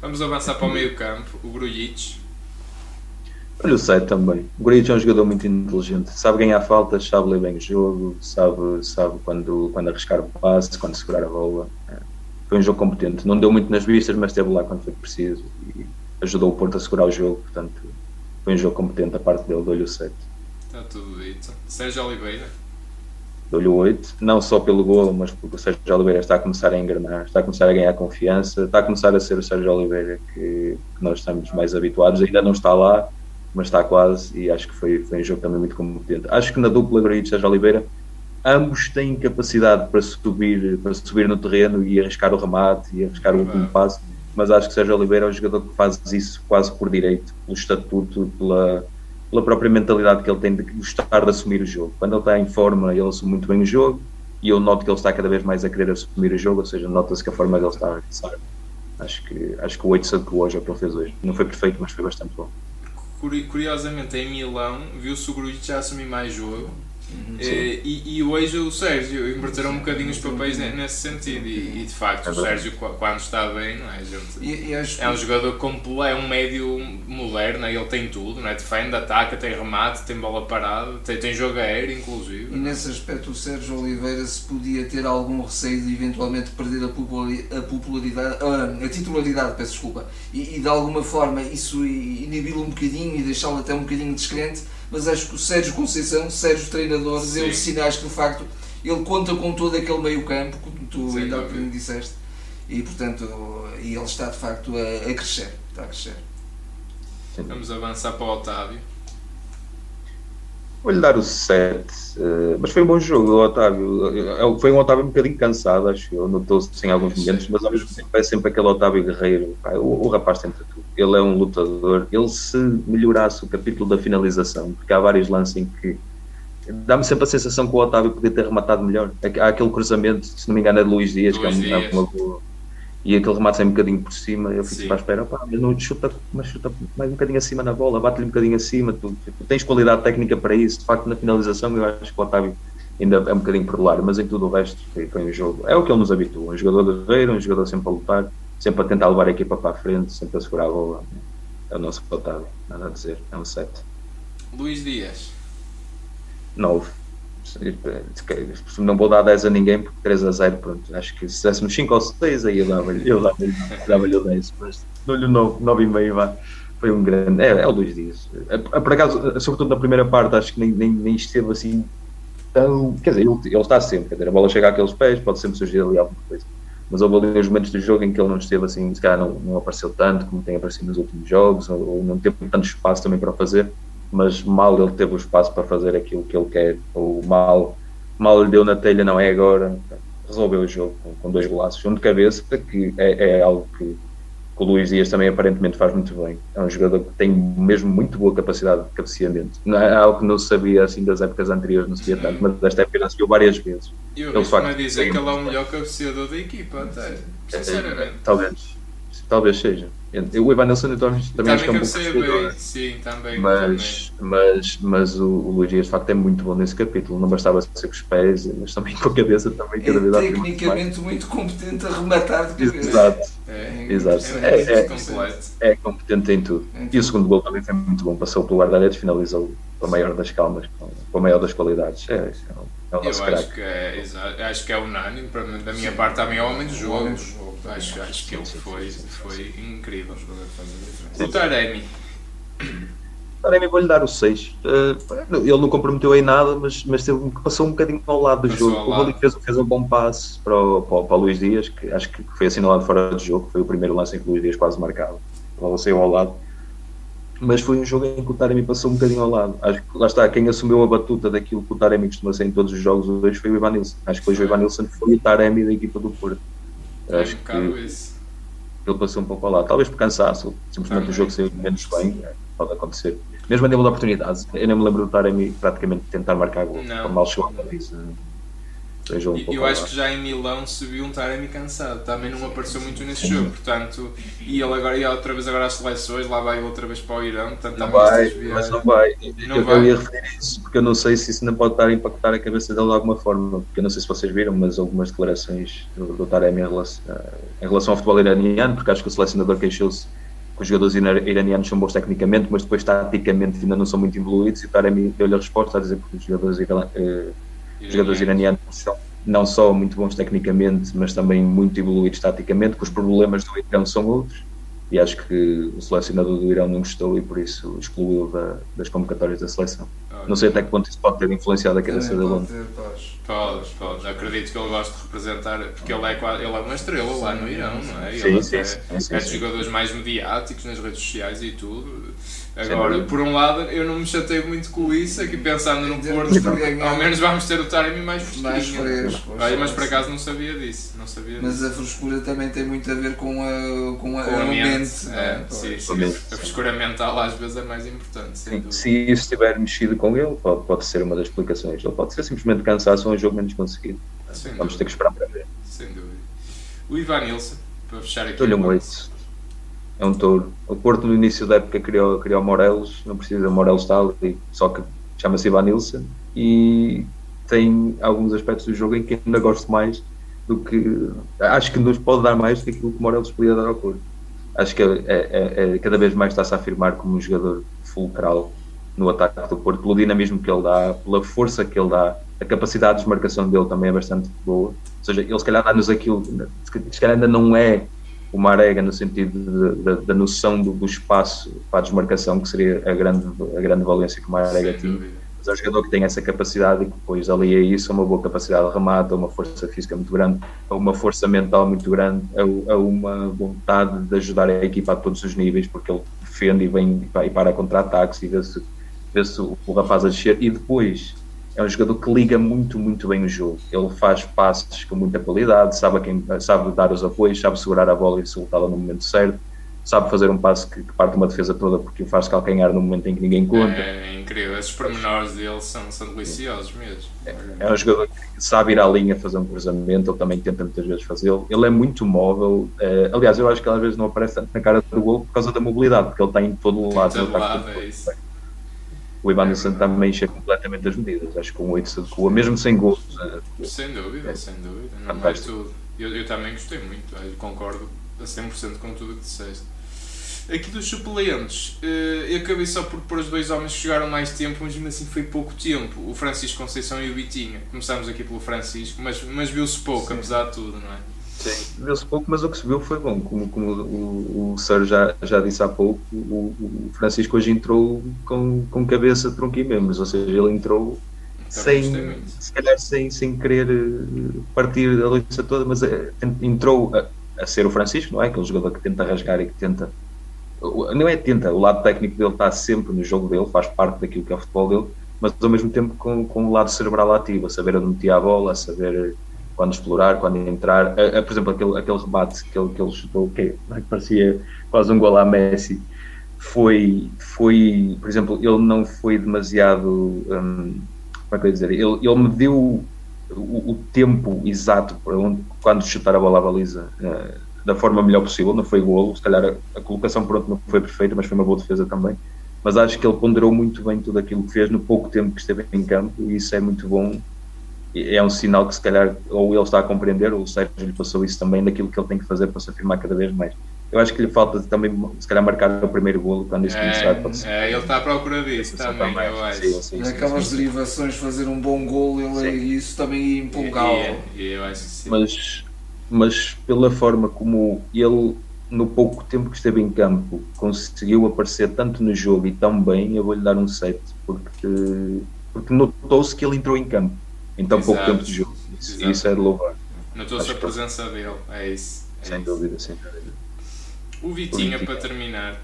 Vamos avançar para o meio campo, o Grujic. Olha o Sete também. O Grujic é um jogador muito inteligente. Sabe ganhar faltas, sabe ler bem o jogo, sabe, sabe quando, quando arriscar o passe, quando segurar a bola. É. Foi um jogo competente. Não deu muito nas vistas, mas esteve lá quando foi preciso e ajudou o Porto a segurar o jogo. Portanto, foi um jogo competente a parte dele. Dou-lhe o 7. Está tudo dito. Sérgio Oliveira dou-lhe o 8, não só pelo golo, mas porque o Sérgio Oliveira está a começar a engrenar, está a começar a ganhar confiança, está a começar a ser o Sérgio Oliveira que, que nós estamos mais habituados, ainda não está lá, mas está quase e acho que foi, foi um jogo também muito competente. Acho que na dupla Grito Sérgio Oliveira ambos têm capacidade para subir, para subir no terreno e arriscar o remate e arriscar o último passo, mas acho que Sérgio Oliveira é um jogador que faz isso quase por direito, pelo estatuto, pela, pela própria mentalidade que ele tem de gostar de assumir o jogo. Quando ele está em forma, ele assume muito bem o jogo e eu noto que ele está cada vez mais a querer assumir o jogo, ou seja, nota-se que a forma dele está a pensar. Acho que, acho que o 8 se adequou hoje ao que ele fez hoje. Não foi perfeito, mas foi bastante bom. Curiosamente, em Milão, viu-se o Grujic já assumir mais jogo e, e, hoje o Sérgio inverteram um bocadinho os papéis nesse sentido. E, e de facto o Sérgio quando está bem não é, gente, é um jogador completo, é um médio moderno, ele tem tudo, não é? defende, ataca, tem remate, tem bola parada, tem, tem jogo aéreo inclusive. E nesse aspecto o Sérgio Oliveira se podia ter algum receio de eventualmente perder a popularidade, a, a titularidade, peço desculpa, e, e de alguma forma isso inibi-lo um bocadinho e deixá-lo até um bocadinho descrente mas acho que o Sérgio Conceição, Sérgio treinador, deu sinais que de facto ele conta com todo aquele meio campo, como tu Sim, ainda há bocadinho disseste, e portanto e ele está de facto a, a crescer, está a crescer. Vamos avançar para o Otávio. Vou-lhe dar o 7, uh, mas foi um bom jogo, o Otávio. Foi um Otávio um bocadinho cansado, acho eu. Notou-se em alguns momentos, mas ao mesmo tempo é sempre aquele Otávio guerreiro. o, o, rapaz tenta tudo. Ele é um lutador. Ele, se melhorasse o capítulo da finalização, porque há vários lances em que dá-me sempre a sensação que o Otávio podia ter rematado melhor. Há aquele cruzamento, se não me engano, é de Luís Dias, Luís que é uma, uma boa e aquele remate sai um bocadinho por cima, eu fico para a espera, pá, mas não chuta, mas chuta mais um bocadinho acima na bola, bate-lhe um bocadinho acima, tu, tu, tens qualidade técnica para isso, de facto na finalização eu acho que o Otávio ainda é um bocadinho por lá, mas em tudo o resto foi, foi um jogo, é o que ele nos habitua, um jogador guerreiro, um jogador sempre a lutar, sempre a tentar levar a equipa para a frente, sempre a segurar a bola, é o nosso Otávio, nada a dizer, é um 7. Luís Dias. 9 não vou dar 10 a ninguém porque 3 a 0, pronto, acho que se dessemos 5 ou 6 aí eu dava-lhe dava o 10, mas dou-lhe 9, 9,5 vá. Foi um grande, é, é o dois dias. É, é, por acaso, sobretudo na primeira parte, acho que nem, nem, nem esteve assim tão. Quer dizer, ele, ele está sempre, quer dizer, a bola chega àqueles pés, pode sempre surgir ali alguma coisa. mas houve ali uns momentos do jogo em que ele não esteve assim, se calhar não, não apareceu tanto como tem aparecido nos últimos jogos, ou, ou não teve tanto espaço também para fazer, mas mal ele teve o espaço para fazer aquilo que ele quer, ou mal, mal lhe deu na telha, não é agora, resolveu o jogo com, dois golaços, um de cabeça, que é, é algo que o Luís Dias também aparentemente faz muito bem. É um jogador que tem mesmo muito boa capacidade de cabeceamento. Não é algo que não se sabia assim das épocas anteriores, não se via tanto, mas desta época já se viu várias vezes. Eu ele facto dizer que ele é o melhor cabeceador da equipa, até. Sinceramente. É, talvez. Talvez seja. O Ivan Nelson também, também acho que é um pouco bem, sim, também. Mas, também. mas, mas o, o Luís Dias de facto é muito bom nesse capítulo. Não bastava ser com os pés, mas também com a cabeça também cada vez é tecnicamente muito competente a rematar de cabeça. Exato. É, Exato. É, é, é, é, competente em tudo. E o segundo gol também foi muito bom. Passou pelo guarda-redes, finalizou com a maior das calmas, com a maior das qualidades. É, é, é o nosso Eu acho que é, acho que é unânime. Da minha parte também é o homem do jogo. Acho, acho que ele foi, foi incrível. O Taremi. Taremi vou-lhe dar o 6. Uh, ele não comprometeu em nada, mas, mas passou um bocadinho ao lado do passou jogo. O Rodrigo fez, fez um bom passe para o, para, para o Luís Dias, que acho que foi assinalado fora de jogo. Foi o primeiro lance em que o Luís Dias quase marcava. Bola saiu ao lado. Mas foi um jogo em que o Taremi passou um bocadinho ao lado. Acho que lá está, quem assumiu a batuta daquilo que o Taremi costuma ser em todos os jogos hoje foi o Ivan Nilsson. Acho que hoje o Ivan Nilsson foi o Taremi da equipa do Porto. É acho que ele passou um pouco ao lado. Talvez por cansaço, simplesmente o jogo saiu menos bem, é, pode acontecer. Mesmo a nível de oportunidades, eu não me lembro do Taremi praticamente tentar marcar gol, mal chegou a isso. Um eu, eu acho que já em Milão se viu um Taremi cansado, também não apareceu muito nesse jogo, portanto, e ele agora ia outra vez agora às seleções, lá vai outra vez para o Irão, portanto, não vai, mas não vai. Não eu, vai. eu ia referir isso, porque eu não sei se isso não pode estar a impactar a cabeça dele de alguma forma, porque eu não sei se vocês viram, mas algumas declarações do, do Taremi em relação, em relação ao futebol iraniano, porque acho que o selecionador queixou-se que os jogadores iranianos são bons tecnicamente, mas depois taticamente ainda não são muito evoluídos, e o Taremi deu-lhe a resposta a dizer que os jogadores iranianos os jogadores iranianos são não só muito bons tecnicamente, mas também muito evoluídos taticamente, que os problemas do Irão são outros. E acho que o selecionador do Irão não gostou e por isso excluiu da, das convocatórias da seleção. não sei até que ponto isso pode ter influenciado a cabeça dele. Pode, pode, pode. Acredito que ele gosta de representar, porque ele é, ele é uma estrela lá no Irão, não é? Ele sim, é, sim, sim, é dos jogadores mais mediáticos nas redes sociais e tudo Agora, por um lado, eu não me chateio muito com isso, aqui pensando no Porto, ao menos vamos ter o Taremi mais fresquinho. Mais fresco. mas por acaso não sabia disso. Não sabia mas disso. a frescura também tem muito a ver com a, com a, com a mente. É, é, sim, sim. A frescura mental às vezes é mais importante. Sim, se isso estiver mexido com ele, pode, pode ser uma das explicações. Ou pode ser simplesmente cansaço ou um jogo menos conseguido. Sem vamos dúvida. ter que esperar para ver. Sem dúvida. O Ivan Nilsson, para fechar aqui. Estou-lhe um 8 é um touro. O Porto no início da época criou, criou Morelos, não precisa, Morelos está ali, só que chama-se Ivan Nilsson e tem alguns aspectos do jogo em que ainda gosto mais do que. Acho que nos pode dar mais do que aquilo que Morelos podia dar ao Porto. Acho que é, é, é, cada vez mais está-se a afirmar como um jogador fulcral no ataque do Porto, pelo dinamismo que ele dá, pela força que ele dá, a capacidade de desmarcação dele também é bastante boa. Ou seja, ele se calhar dá-nos aquilo, se calhar ainda não é o Marega no sentido da noção do, do, espaço para a desmarcação, que seria a grande, a grande valência que o Marega tinha. Mas é um jogador que tem essa capacidade e que depois ali a isso, uma boa capacidade de remate, uma força física muito grande, uma força mental muito grande, a, uma vontade de ajudar a equipa a todos os níveis, porque ele defende e vem e para contra-ataques e vê-se vê o rapaz a descer e depois é um jogador que liga muito, muito bem o jogo. Ele faz passes com muita qualidade, sabe, quem, sabe dar os apoios, sabe segurar a bola e soltá-la no momento certo, sabe fazer um passe que, que, parte uma defesa toda porque o faz calcanhar no momento em que ninguém conta. É, é incrível, esses pormenores dele são, são deliciosos mesmo. É, é, um jogador que sabe ir à linha fazer um cruzamento, ele também tenta muitas vezes fazê-lo. Ele é muito móvel, é, aliás, eu acho que às vezes não aparece tanto na cara do gol por causa da mobilidade, porque ele está em todo o lado. Todo lado, é isso o Ivanilson também enche completamente as medidas. Acho que com 8 se adequa, mesmo sem gols. Sem dúvida, é. sem dúvida. Não é tudo. Eu, eu também gostei muito, eu concordo a 100% com tudo o que disseste. Aqui dos suplentes, eh, eu acabei só por pôr os dois homens que jogaram mais tempo, mas mesmo assim foi pouco tempo. O Francisco Conceição e o Vitinha. Começámos aqui pelo Francisco, mas, mas viu-se pouco, Sim. apesar de tudo, não é? Sim, viu-se pouco, mas o que se viu foi bom. Como, como o, o Sérgio já, já disse há pouco, o, o, Francisco hoje entrou com, com cabeça, tronco e membros, ou seja, ele entrou sem, se calhar sem, sem querer eh, partir a lista toda, mas é, entrou a, a, ser o Francisco, não é? Aquele jogador que tenta rasgar e que tenta. Não é tenta, o lado técnico dele está sempre no jogo dele, faz parte daquilo que é o futebol dele, mas ao mesmo tempo com, com o lado cerebral ativo, a saber onde meter a bola, a saber quando explorar, quando entrar. A, a, por exemplo, aquele, aquele rebate que ele, que ele chutou, que, é, que parecia quase um gol a Messi, foi, foi, por exemplo, ele não foi demasiado. Hum, como é que eu ia dizer? Ele, ele me deu o, o, tempo exato para onde, quando chutar a bola à baliza uh, da forma melhor possível. Não foi golo, se calhar a, a colocação pronto não foi perfeita, mas foi uma boa defesa também. Mas acho que ele ponderou muito bem tudo aquilo que fez no pouco tempo que esteve em campo e isso é muito bom é um sinal que se calhar ou ele está a compreender ou o Sérgio lhe passou isso também daquilo que ele tem que fazer para se afirmar cada vez mais. Eu acho que lhe falta também, se calhar, marcar o primeiro golo quando isto é, começar. Pode ser. É, ele está à procura disso também, também, eu acho. Sim, sim, Naquelas sim, derivações, fazer um bom golo, ele, isso também ia empolgá-lo. eu acho que sim. Mas, mas pela forma como ele, no pouco tempo que esteve em campo, conseguiu aparecer tanto no jogo e tão bem, eu vou-lhe dar um 7, porque, porque notou-se que ele entrou em campo em tão Exato. pouco tempo de jogo. Isso, isso é de louvar. Notou-se a presença dele, é isso. É sem isso. dúvida, sem dúvida. O Vitinho, para terminar.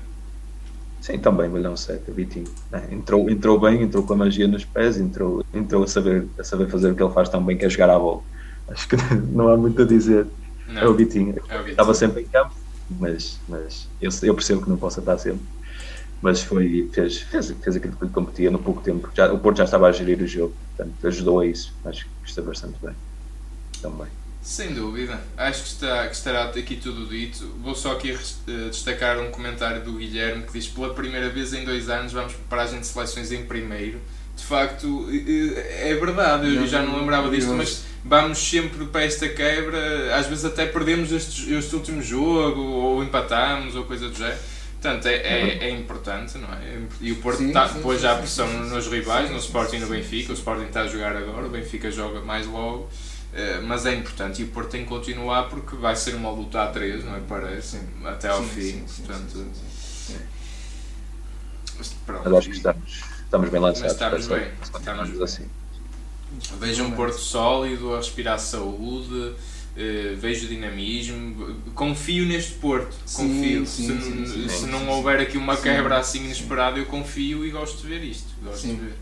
Sim, também 7, o Vitinho. É, entrou, entrou bem, entrou com a magia nos pés, entrou, entrou a, saber, a saber fazer o que ele faz tão bem, que é jogar à bola. Acho que não há muito a dizer. Não, é o Vitinho. É o Vitinho. Estava sempre em campo, mas, mas eu, eu percebo que não possa estar sempre mas foi, fez, fez, fez aquilo que competia no pouco tempo. Já, o Porto já estava a gerir o jogo, portanto ajudou a isso. Acho que está bastante bem também. Sem dúvida, acho que, está, que estará aqui tudo dito. Vou só aqui uh, destacar um comentário do Guilherme que diz: pela primeira vez em dois anos vamos para a gente seleções em primeiro. De facto, é verdade, eu já não lembrava disto, mas vamos sempre para esta quebra. Às vezes até perdemos este, este último jogo, ou empatamos, ou coisa do género Portanto, é, é, é, importante, não é? E o Porto sim, tá, sim, pôs já a pressão sim, nos rivais, no Sporting e no Benfica. O Sporting está a jogar agora, o Benfica joga mais logo. Uh, mas é importante e o Porto tem que continuar porque vai ser uma luta a três, não é? Parece, até ao fim. portanto, Pronto, acho que estamos, estamos bem lançados. Estamos bem, estamos assim. Veja um Porto sólido, a respirar saúde Uh, vejo dinamismo, confio neste Porto, confio. Sim, sim, se, sim, se não houver aqui uma quebra assim inesperada, eu confio e gosto de ver isto. Gosto de ver.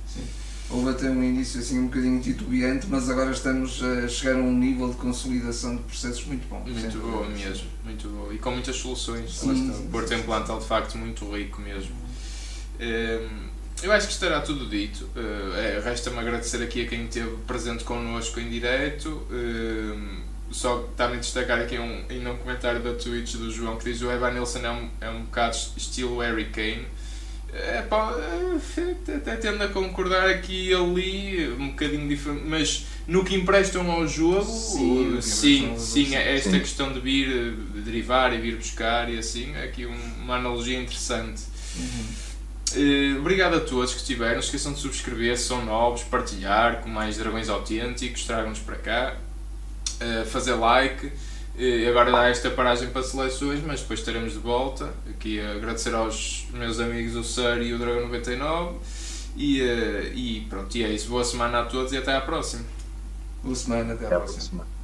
Houve até um início assim um bocadinho titubeante, mas agora estamos a chegar a um nível de consolidação de processos muito bom. Muito boa mesmo, muito boa. E com muitas soluções. o Porto tem um plantel de facto muito rico mesmo. Ehm, eu acho que estará tudo dito. Uh, é, Resta-me agradecer aqui a quem esteve presente connosco em direto. Uh, só também destacar aqui um, ainda um comentário da Twitch do João que diz o Evan Nilsson é um, é um bocado estilo Harry Kane. É, pá, é, até tendo a concordar aqui e ali, um bocadinho diferente, mas no que emprestam ao jogo, sim, sim, sim, esta sim. questão de vir de derivar e vir buscar e assim, é aqui uma analogia interessante. Uhum. Uh, obrigado a todos que estiveram. Não esqueçam de subscrever, se são novos, partilhar com mais dragões autênticos, tragam-nos para cá fazer like. E agora dá esta paragem para seleções, mas depois estaremos de volta. Aqui a agradecer aos meus amigos o Sir e o Dragão 99. E, e pronto, e é isso. Boa semana a todos e até à próxima. Boa semana, até à, até próxima. próxima.